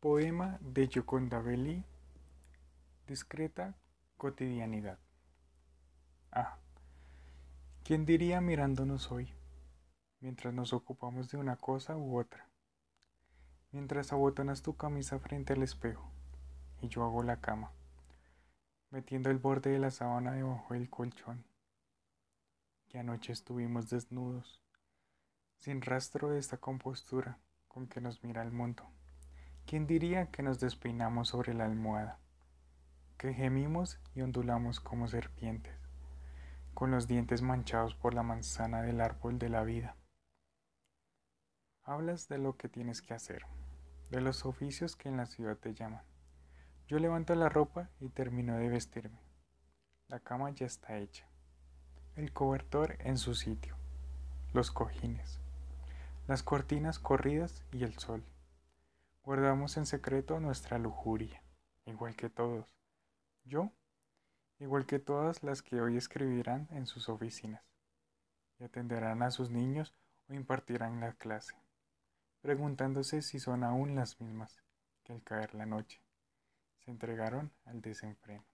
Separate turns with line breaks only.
Poema de Gioconda Belli. Discreta cotidianidad. Ah, ¿quién diría mirándonos hoy, mientras nos ocupamos de una cosa u otra? Mientras abotonas tu camisa frente al espejo y yo hago la cama, metiendo el borde de la sábana debajo del colchón. Que anoche estuvimos desnudos, sin rastro de esta compostura con que nos mira el mundo. ¿Quién diría que nos despeinamos sobre la almohada? Que gemimos y ondulamos como serpientes, con los dientes manchados por la manzana del árbol de la vida. Hablas de lo que tienes que hacer, de los oficios que en la ciudad te llaman. Yo levanto la ropa y termino de vestirme. La cama ya está hecha. El cobertor en su sitio. Los cojines. Las cortinas corridas y el sol. Guardamos en secreto nuestra lujuria, igual que todos. Yo, igual que todas las que hoy escribirán en sus oficinas, y atenderán a sus niños o impartirán la clase, preguntándose si son aún las mismas que al caer la noche se entregaron al desenfreno.